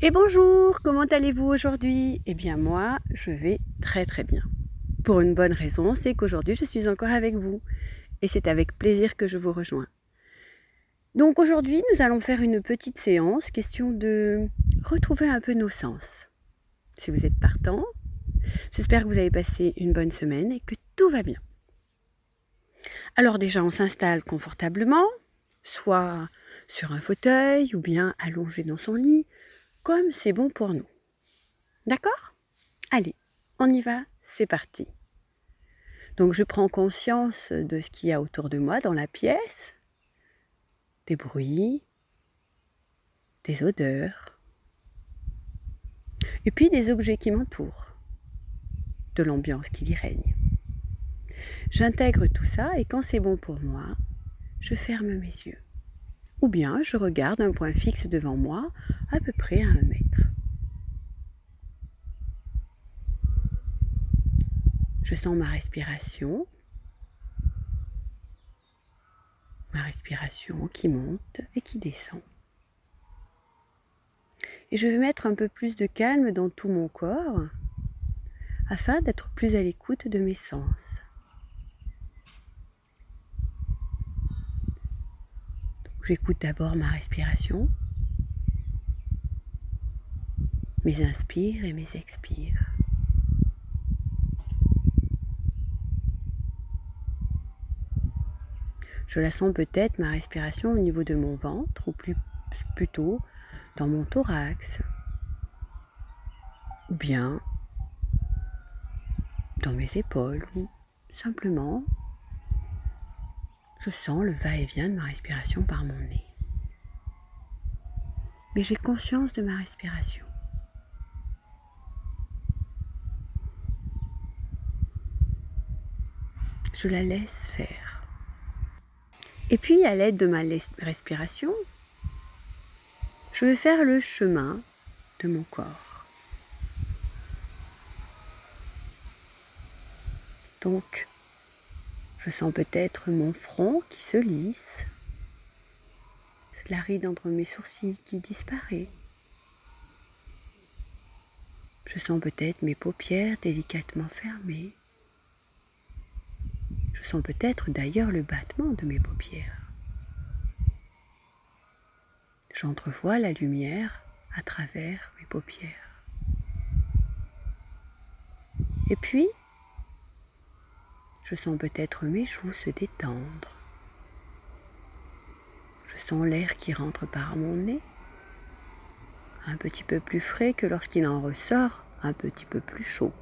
Et bonjour, comment allez-vous aujourd'hui? Eh bien moi, je vais très très bien. Pour une bonne raison, c'est qu'aujourd'hui je suis encore avec vous. Et c'est avec plaisir que je vous rejoins. Donc aujourd'hui, nous allons faire une petite séance, question de retrouver un peu nos sens. Si vous êtes partant, j'espère que vous avez passé une bonne semaine et que tout va bien. Alors déjà, on s'installe confortablement, soit sur un fauteuil ou bien allongé dans son lit, comme c'est bon pour nous. D'accord? Allez, on y va, c'est parti. Donc je prends conscience de ce qu'il y a autour de moi dans la pièce, des bruits, des odeurs, et puis des objets qui m'entourent, de l'ambiance qui y règne. J'intègre tout ça et quand c'est bon pour moi, je ferme mes yeux ou bien je regarde un point fixe devant moi, à peu près à un mètre. Je sens ma respiration, ma respiration qui monte et qui descend. Et je vais mettre un peu plus de calme dans tout mon corps afin d'être plus à l'écoute de mes sens. J'écoute d'abord ma respiration, mes inspires et mes expires. Je la sens peut-être ma respiration au niveau de mon ventre ou plus, plutôt dans mon thorax ou bien dans mes épaules ou simplement je sens le va-et-vient de ma respiration par mon nez. Mais j'ai conscience de ma respiration. Je la laisse faire. Et puis, à l'aide de ma respiration, je vais faire le chemin de mon corps. Donc, je sens peut-être mon front qui se lisse, la ride entre mes sourcils qui disparaît. Je sens peut-être mes paupières délicatement fermées. Je sens peut-être d'ailleurs le battement de mes paupières. J'entrevois la lumière à travers mes paupières. Et puis, je sens peut-être mes joues se détendre. Je sens l'air qui rentre par mon nez, un petit peu plus frais que lorsqu'il en ressort, un petit peu plus chaud.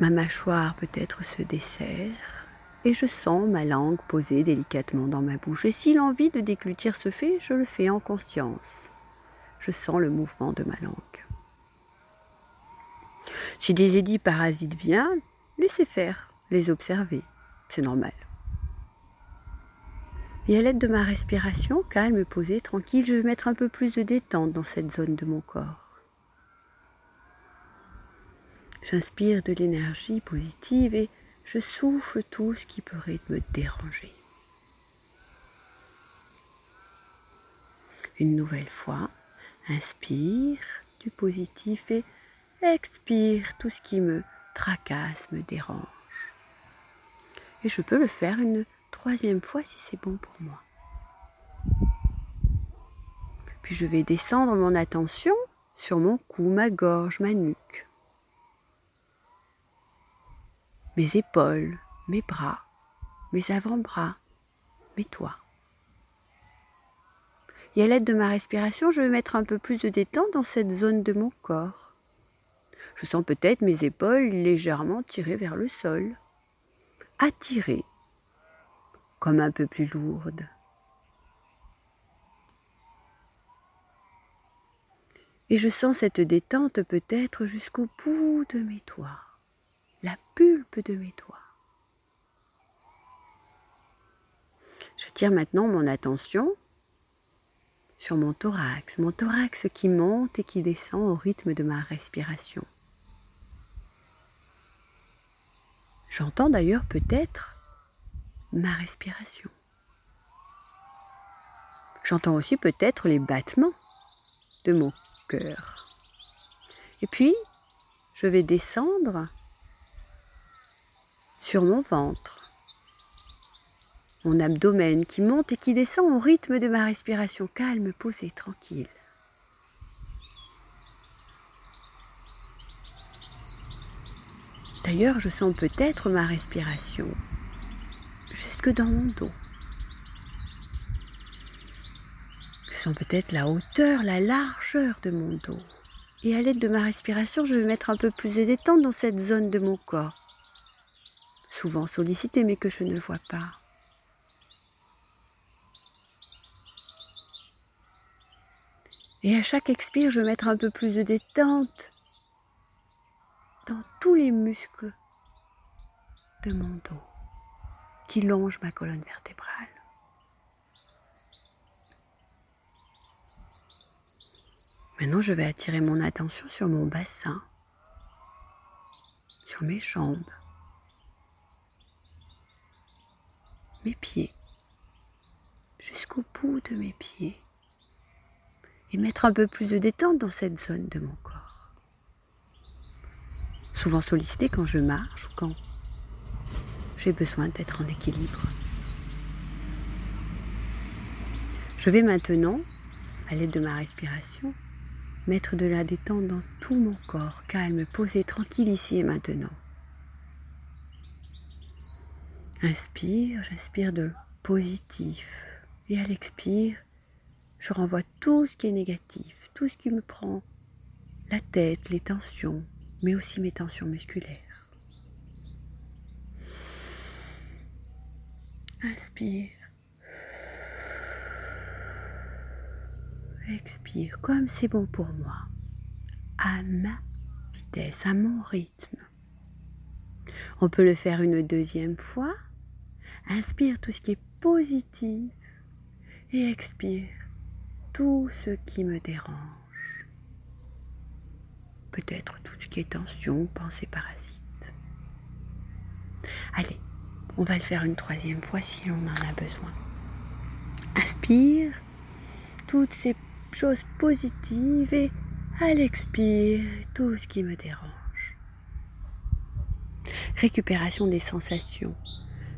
Ma mâchoire peut-être se dessert et je sens ma langue posée délicatement dans ma bouche. Et si l'envie de déclutir se fait, je le fais en conscience je sens le mouvement de ma langue. Si des édits parasites viennent, laissez faire, les observer, c'est normal. Et à l'aide de ma respiration, calme, posée, tranquille, je vais mettre un peu plus de détente dans cette zone de mon corps. J'inspire de l'énergie positive et je souffle tout ce qui pourrait me déranger. Une nouvelle fois, Inspire du positif et expire tout ce qui me tracasse, me dérange. Et je peux le faire une troisième fois si c'est bon pour moi. Puis je vais descendre mon attention sur mon cou, ma gorge, ma nuque, mes épaules, mes bras, mes avant-bras, mes toits. Et à l'aide de ma respiration, je vais mettre un peu plus de détente dans cette zone de mon corps. Je sens peut-être mes épaules légèrement tirées vers le sol, attirées, comme un peu plus lourdes. Et je sens cette détente peut-être jusqu'au bout de mes doigts, la pulpe de mes doigts. J'attire maintenant mon attention sur mon thorax, mon thorax qui monte et qui descend au rythme de ma respiration. J'entends d'ailleurs peut-être ma respiration. J'entends aussi peut-être les battements de mon cœur. Et puis, je vais descendre sur mon ventre, mon abdomen qui monte et qui descend au rythme de ma respiration calme, posée, tranquille. D'ailleurs, je sens peut-être ma respiration jusque dans mon dos. Je sens peut-être la hauteur, la largeur de mon dos. Et à l'aide de ma respiration, je vais mettre un peu plus de détente dans cette zone de mon corps, souvent sollicitée mais que je ne vois pas. Et à chaque expire, je vais mettre un peu plus de détente dans tous les muscles de mon dos qui longent ma colonne vertébrale. Maintenant, je vais attirer mon attention sur mon bassin, sur mes jambes, mes pieds, jusqu'au bout de mes pieds, et mettre un peu plus de détente dans cette zone de mon corps. Souvent sollicité quand je marche ou quand j'ai besoin d'être en équilibre. Je vais maintenant, à l'aide de ma respiration, mettre de la détente dans tout mon corps, calme, posé, tranquille ici et maintenant. Inspire, j'inspire de positif. Et à l'expire, je renvoie tout ce qui est négatif, tout ce qui me prend la tête, les tensions, mais aussi mes tensions musculaires. Inspire. expire comme c'est bon pour moi, à ma vitesse, à mon rythme. On peut le faire une deuxième fois. Inspire tout ce qui est positif et expire tout ce qui me dérange. Peut-être tout ce qui est tension, pensée parasite. Allez, on va le faire une troisième fois si on en a besoin. Inspire toutes ces choses positives et à l'expire tout ce qui me dérange. Récupération des sensations.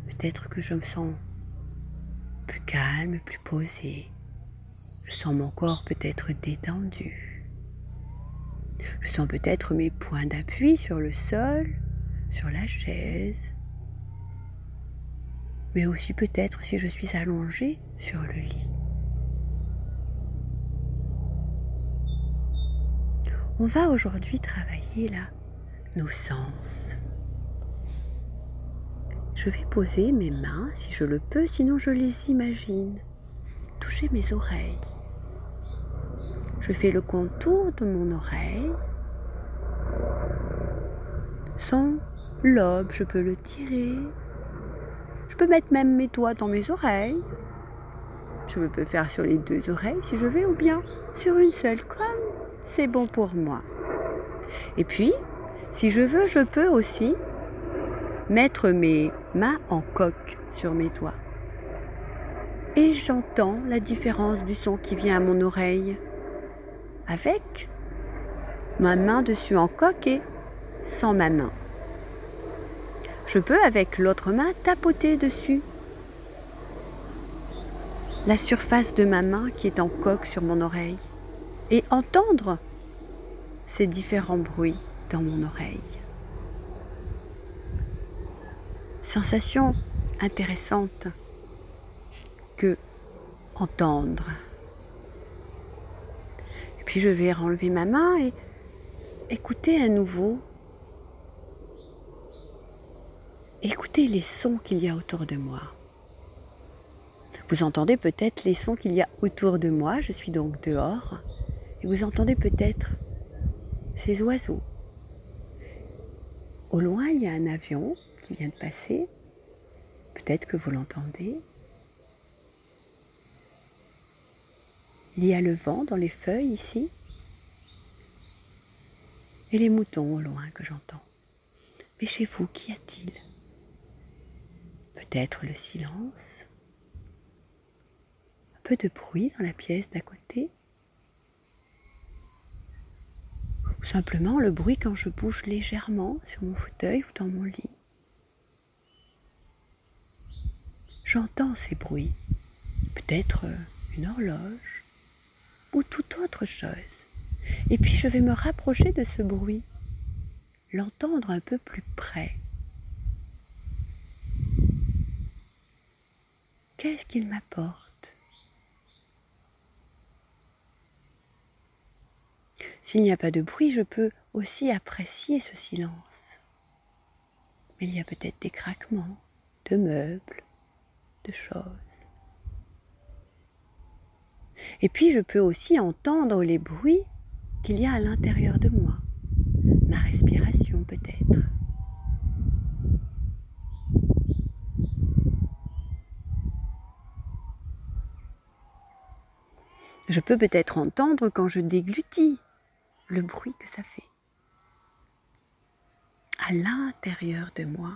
Peut-être que je me sens plus calme, plus posé. Je sens mon corps peut-être détendu. Je sens peut-être mes points d'appui sur le sol, sur la chaise, mais aussi peut-être si je suis allongée sur le lit. On va aujourd'hui travailler là nos sens. Je vais poser mes mains si je le peux, sinon je les imagine. Toucher mes oreilles. Je fais le contour de mon oreille. Sans lobe, je peux le tirer. Je peux mettre même mes doigts dans mes oreilles. Je peux faire sur les deux oreilles si je veux ou bien sur une seule comme c'est bon pour moi. Et puis, si je veux, je peux aussi mettre mes mains en coque sur mes doigts. Et j'entends la différence du son qui vient à mon oreille avec ma main dessus en coque et sans ma main. Je peux avec l'autre main tapoter dessus la surface de ma main qui est en coque sur mon oreille et entendre ces différents bruits dans mon oreille. Sensation intéressante que entendre. Puis je vais enlever ma main et écouter à nouveau. Écouter les sons qu'il y a autour de moi. Vous entendez peut-être les sons qu'il y a autour de moi. Je suis donc dehors. Et vous entendez peut-être ces oiseaux. Au loin, il y a un avion qui vient de passer. Peut-être que vous l'entendez. Il y a le vent dans les feuilles ici. Et les moutons au loin que j'entends. Mais chez vous, qu'y a-t-il? Peut-être le silence, un peu de bruit dans la pièce d'à côté, ou simplement le bruit quand je bouge légèrement sur mon fauteuil ou dans mon lit? J'entends ces bruits, peut-être une horloge ou toute autre chose. Et puis je vais me rapprocher de ce bruit, l'entendre un peu plus près. Qu'est-ce qu'il m'apporte? S'il n'y a pas de bruit, je peux aussi apprécier ce silence. Mais il y a peut-être des craquements de meubles, de choses. Et puis je peux aussi entendre les bruits qu'il y a à l'intérieur de moi, ma respiration peut-être. Je peux peut-être entendre quand je déglutis le bruit que ça fait. À l'intérieur de moi,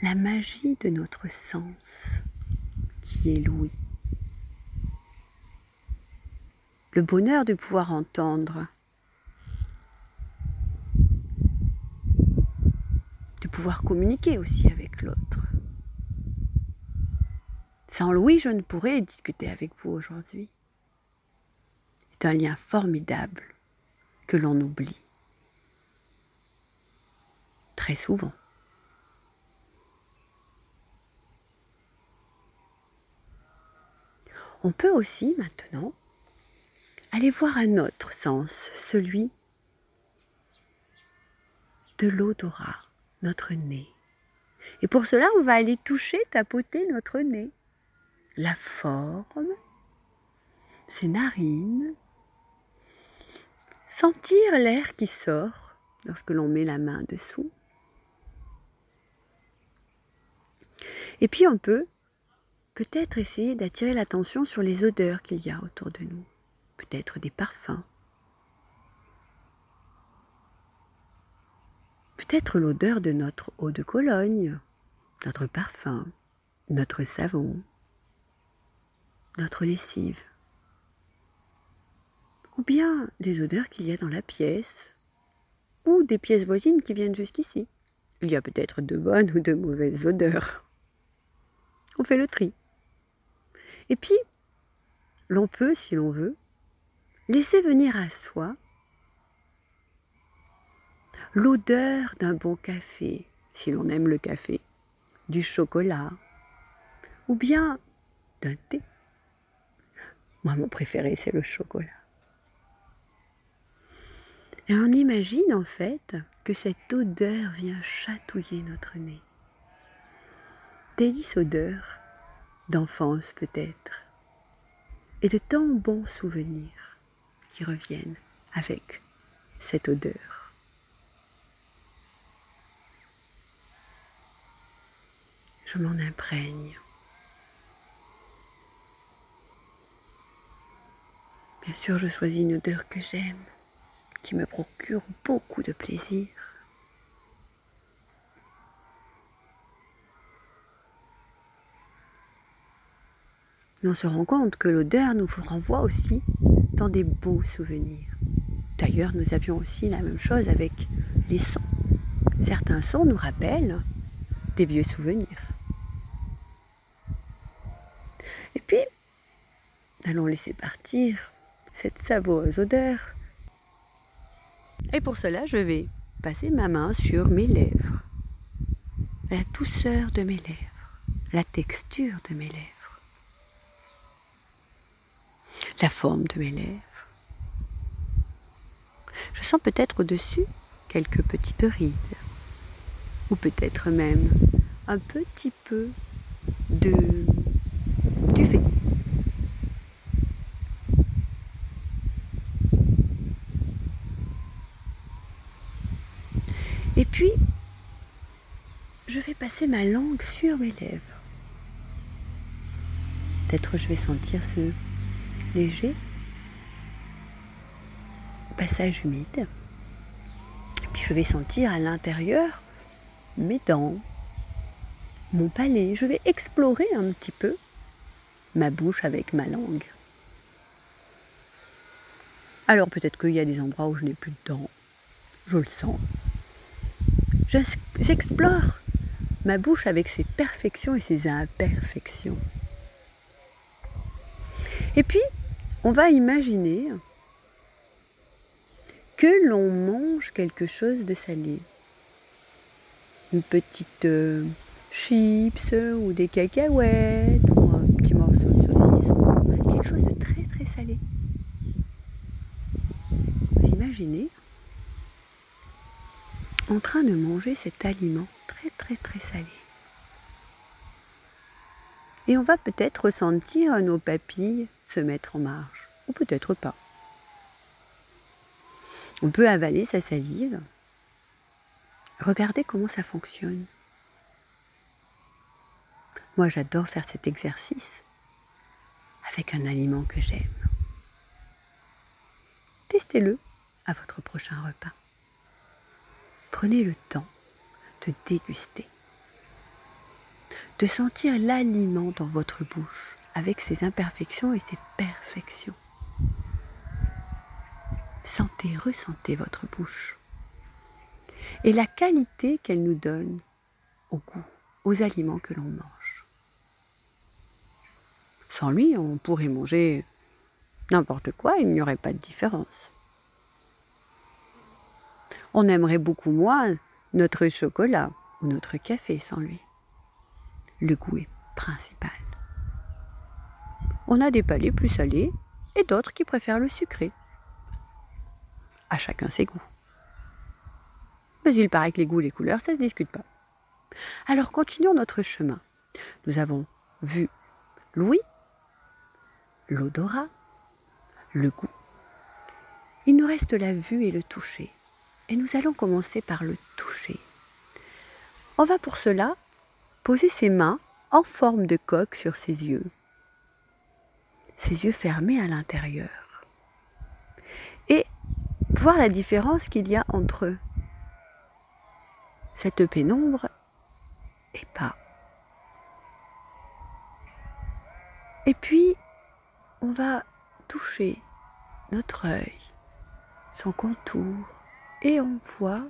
la magie de notre sens qui est l'ouïe. Le bonheur de pouvoir entendre, de pouvoir communiquer aussi avec l'autre. Sans Louis, je ne pourrais discuter avec vous aujourd'hui. C'est un lien formidable que l'on oublie très souvent. On peut aussi maintenant aller voir un autre sens, celui de l'odorat, notre nez. Et pour cela, on va aller toucher, tapoter notre nez la forme, ses narines, sentir l'air qui sort lorsque l'on met la main dessous. Et puis on peut peut-être essayer d'attirer l'attention sur les odeurs qu'il y a autour de nous, peut-être des parfums, peut-être l'odeur de notre eau de Cologne, notre parfum, notre savon notre lessive, ou bien des odeurs qu'il y a dans la pièce, ou des pièces voisines qui viennent jusqu'ici. Il y a peut-être de bonnes ou de mauvaises odeurs. On fait le tri. Et puis, l'on peut, si l'on veut, laisser venir à soi l'odeur d'un bon café, si l'on aime le café, du chocolat, ou bien d'un thé. Moi, mon préféré, c'est le chocolat. Et on imagine en fait que cette odeur vient chatouiller notre nez. Délice odeur d'enfance peut-être, et de tant bons souvenirs qui reviennent avec cette odeur. Je m'en imprègne. Bien sûr, je choisis une odeur que j'aime, qui me procure beaucoup de plaisir. Mais on se rend compte que l'odeur nous renvoie aussi dans des beaux souvenirs. D'ailleurs, nous avions aussi la même chose avec les sons. Certains sons nous rappellent des vieux souvenirs. Et puis, allons laisser partir cette savoureuse odeur. Et pour cela, je vais passer ma main sur mes lèvres, la douceur de mes lèvres, la texture de mes lèvres, la forme de mes lèvres. Je sens peut-être au-dessus quelques petites rides, ou peut-être même un petit peu de duvet. Et puis, je vais passer ma langue sur mes lèvres. Peut-être je vais sentir ce léger passage humide. Puis je vais sentir à l'intérieur mes dents, mon palais, je vais explorer un petit peu ma bouche avec ma langue. Alors peut-être qu'il y a des endroits où je n'ai plus de dents, je le sens. J'explore ma bouche avec ses perfections et ses imperfections. Et puis, on va imaginer que l'on mange quelque chose de salé. Une petite euh, chips ou des cacahuètes ou un petit morceau de saucisse. Quelque chose de très très salé. Vous imaginez en train de manger cet aliment très très très salé. Et on va peut-être ressentir nos papilles mettre en marche, ou peut-être pas. On peut avaler sa salive. Regardez comment ça fonctionne. Moi, j'adore faire cet exercice avec un aliment que j'aime. Testez-le à votre prochain repas. Prenez le temps de déguster, de sentir l'aliment dans votre bouche avec ses imperfections et ses perfections. Sentez, ressentez votre bouche et la qualité qu'elle nous donne au goût, aux aliments que l'on mange. Sans lui, on pourrait manger n'importe quoi, il n'y aurait pas de différence. On aimerait beaucoup moins notre chocolat ou notre café sans lui. Le goût est principal. On a des palais plus salés et d'autres qui préfèrent le sucré. À chacun ses goûts. Mais il paraît que les goûts les couleurs, ça ne se discute pas. Alors continuons notre chemin. Nous avons vu l'ouïe, l'odorat, le goût. Il nous reste la vue et le toucher. Et nous allons commencer par le toucher. On va pour cela poser ses mains en forme de coque sur ses yeux, ses yeux fermés à l'intérieur, et voir la différence qu'il y a entre cette pénombre et pas. Et puis, on va toucher notre œil, son contour, et on voit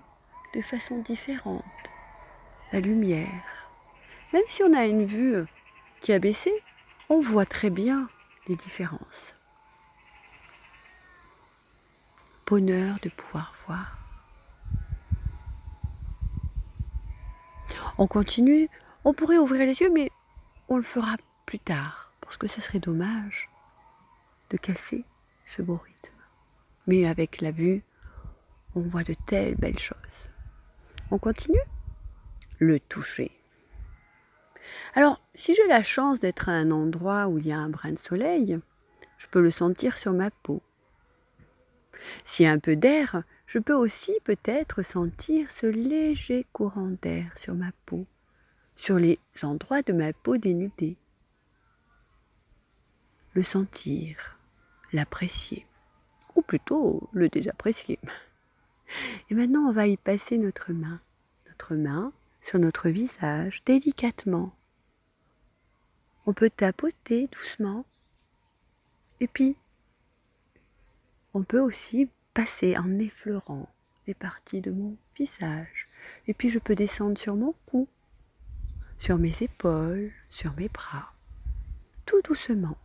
de façon différente la lumière. Même si on a une vue qui a baissé, on voit très bien les différences. Bonheur de pouvoir voir. On continue, on pourrait ouvrir les yeux, mais on le fera plus tard, parce que ce serait dommage de casser ce beau rythme. Mais avec la vue, on voit de telles belles choses. On continue Le toucher. Alors, si j'ai la chance d'être à un endroit où il y a un brin de soleil, je peux le sentir sur ma peau. S'il y a un peu d'air, je peux aussi peut-être sentir ce léger courant d'air sur ma peau, sur les endroits de ma peau dénudée. Le sentir, l'apprécier, ou plutôt le désapprécier. Et maintenant, on va y passer notre main, notre main sur notre visage délicatement. On peut tapoter doucement. Et puis, on peut aussi passer en effleurant les parties de mon visage. Et puis, je peux descendre sur mon cou, sur mes épaules, sur mes bras, tout doucement.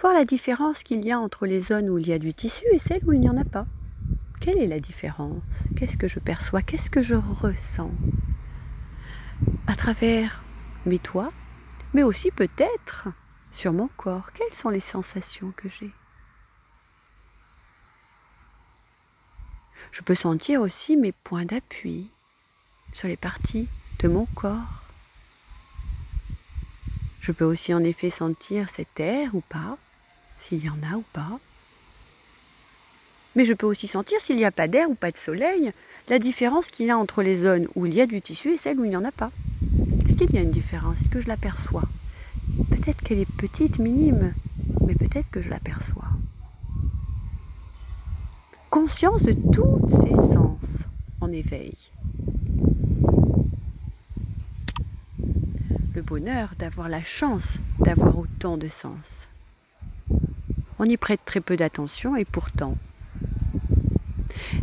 Voir la différence qu'il y a entre les zones où il y a du tissu et celles où il n'y en a pas. Quelle est la différence? Qu'est-ce que je perçois? Qu'est-ce que je ressens? À travers mes doigts, mais aussi peut-être sur mon corps. Quelles sont les sensations que j'ai? Je peux sentir aussi mes points d'appui sur les parties de mon corps. Je peux aussi en effet sentir cet air ou pas, s'il y en a ou pas. Mais je peux aussi sentir s'il n'y a pas d'air ou pas de soleil, la différence qu'il y a entre les zones où il y a du tissu et celles où il n'y en a pas. Est-ce qu'il y a une différence? Est-ce que je l'aperçois? Peut-être qu'elle est petite, minime, mais peut-être que je l'aperçois. Conscience de toutes ces sens en éveil. le bonheur d'avoir la chance d'avoir autant de sens. On y prête très peu d'attention et pourtant,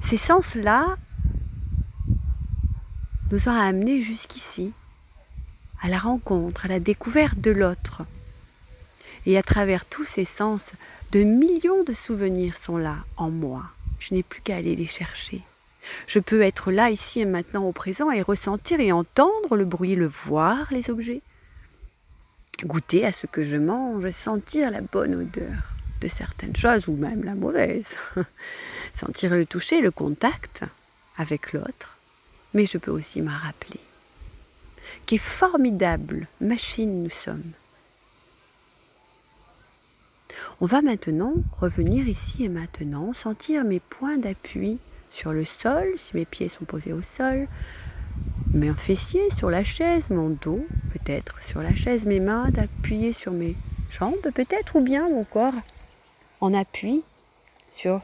ces sens-là nous ont amenés jusqu'ici, à la rencontre, à la découverte de l'autre. Et à travers tous ces sens, de millions de souvenirs sont là, en moi. Je n'ai plus qu'à aller les chercher. Je peux être là, ici et maintenant, au présent, et ressentir et entendre le bruit, le voir, les objets. Goûter à ce que je mange, sentir la bonne odeur de certaines choses, ou même la mauvaise. sentir le toucher, le contact avec l'autre. Mais je peux aussi m'en rappeler. Quelle formidable machine nous sommes. On va maintenant revenir ici et maintenant, sentir mes points d'appui sur le sol, si mes pieds sont posés au sol, mes fessiers sur la chaise, mon dos peut-être sur la chaise, mes mains d'appuyer sur mes jambes peut-être, ou bien mon corps en appui sur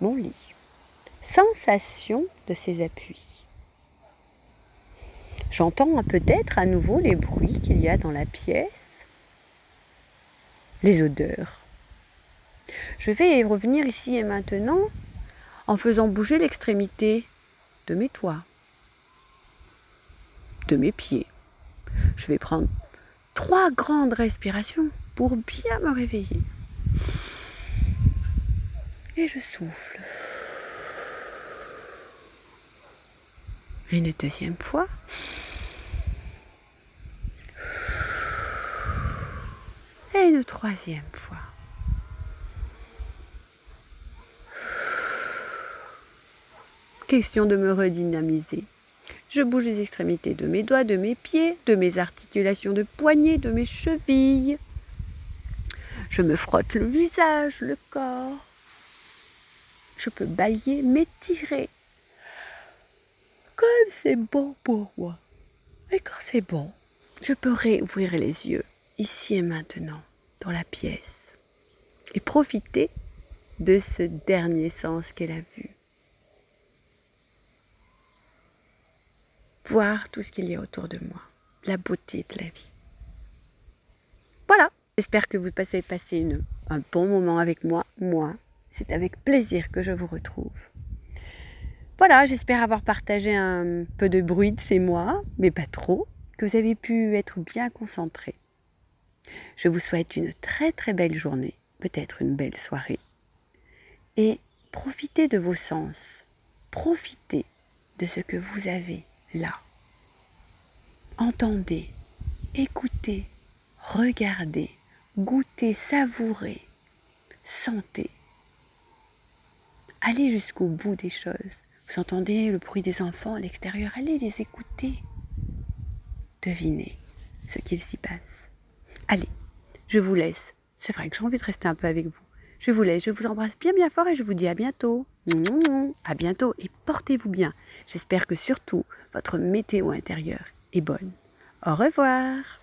mon lit. Sensation de ces appuis. J'entends peut-être à nouveau les bruits qu'il y a dans la pièce, les odeurs. Je vais revenir ici et maintenant en faisant bouger l'extrémité de mes toits, de mes pieds. Je vais prendre trois grandes respirations pour bien me réveiller. Et je souffle. Une deuxième fois. Et une troisième fois. Question de me redynamiser. Je bouge les extrémités de mes doigts, de mes pieds, de mes articulations de poignets, de mes chevilles. Je me frotte le visage, le corps. Je peux bailler, m'étirer. C'est bon pour moi. Et quand c'est bon, je peux réouvrir les yeux, ici et maintenant, dans la pièce, et profiter de ce dernier sens qu'est la vue. voir tout ce qu'il y a autour de moi, la beauté de la vie. Voilà, j'espère que vous passez un bon moment avec moi. Moi, c'est avec plaisir que je vous retrouve. Voilà, j'espère avoir partagé un peu de bruit de chez moi, mais pas trop, que vous avez pu être bien concentré. Je vous souhaite une très très belle journée, peut-être une belle soirée. Et profitez de vos sens, profitez de ce que vous avez là. Entendez, écoutez, regardez, goûtez, savourez, sentez. Allez jusqu'au bout des choses. Entendez le bruit des enfants à l'extérieur, allez les écouter. Devinez ce qu'il s'y passe. Allez, je vous laisse. C'est vrai que j'ai envie de rester un peu avec vous. Je vous laisse, je vous embrasse bien bien fort et je vous dis à bientôt. À bientôt et portez-vous bien. J'espère que surtout votre météo intérieure est bonne. Au revoir